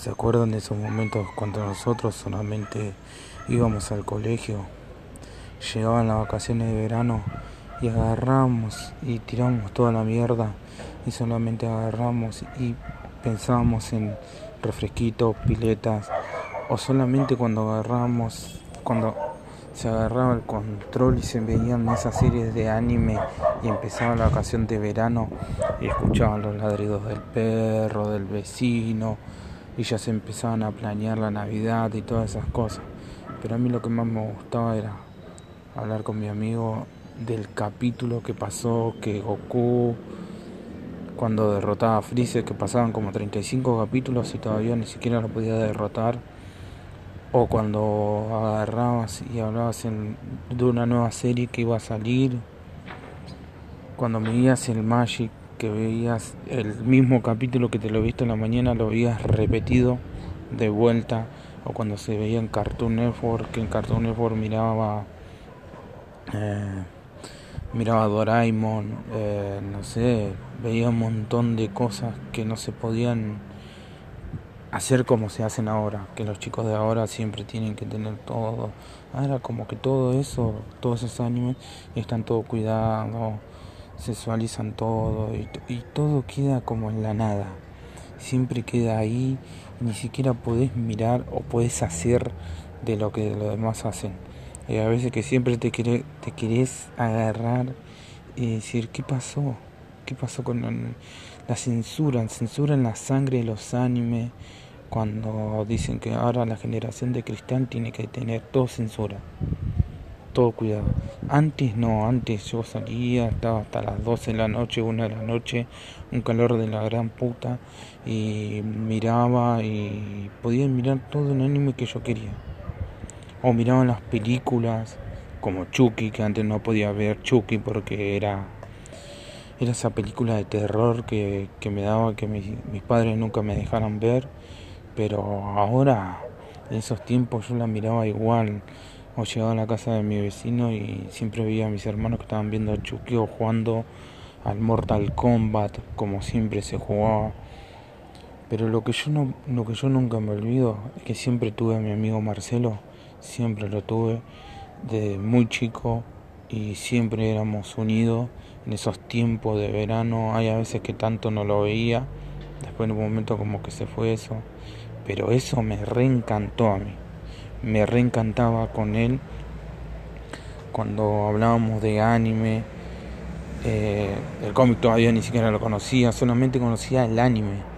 ¿Se acuerdan de esos momentos cuando nosotros solamente íbamos al colegio? Llegaban las vacaciones de verano y agarramos y tiramos toda la mierda y solamente agarramos y pensábamos en refresquitos, piletas o solamente cuando agarramos, cuando se agarraba el control y se veían esas series de anime y empezaba la vacación de verano y escuchaban los ladridos del perro, del vecino y ya se empezaban a planear la Navidad y todas esas cosas. Pero a mí lo que más me gustaba era hablar con mi amigo del capítulo que pasó, que Goku cuando derrotaba a Freezer, que pasaban como 35 capítulos y todavía ni siquiera lo podía derrotar, o cuando agarrabas y hablabas de una nueva serie que iba a salir, cuando veías el Magic que veías el mismo capítulo que te lo viste en la mañana, lo veías repetido de vuelta, o cuando se veía en Cartoon Network, que en Cartoon Network miraba, eh, miraba Doraemon, eh, no sé, veía un montón de cosas que no se podían hacer como se hacen ahora, que los chicos de ahora siempre tienen que tener todo. Ahora como que todo eso, todos esos animes están todo cuidados sexualizan todo y, todo queda como en la nada. Siempre queda ahí, ni siquiera podés mirar o podés hacer de lo que los demás hacen. Y a veces que siempre te, querés, te querés agarrar y decir, ¿qué pasó? ¿Qué pasó con la censura? Censuran la sangre de los animes cuando dicen que ahora la generación de cristal tiene que tener todo censura todo cuidado. Antes no, antes yo salía, estaba hasta las 12 de la noche, 1 de la noche, un calor de la gran puta, y miraba y podía mirar todo el anime que yo quería. O miraba las películas como Chucky, que antes no podía ver Chucky porque era, era esa película de terror que, que me daba que mis, mis padres nunca me dejaran ver, pero ahora, en esos tiempos yo la miraba igual o llegaba a la casa de mi vecino y siempre veía a mis hermanos que estaban viendo a Chucky o jugando al Mortal Kombat como siempre se jugaba. Pero lo que yo no, lo que yo nunca me olvido es que siempre tuve a mi amigo Marcelo, siempre lo tuve desde muy chico y siempre éramos unidos en esos tiempos de verano. Hay a veces que tanto no lo veía, después en un momento como que se fue eso, pero eso me reencantó a mí me reencantaba con él cuando hablábamos de anime. Eh, el cómic todavía ni siquiera lo conocía, solamente conocía el anime.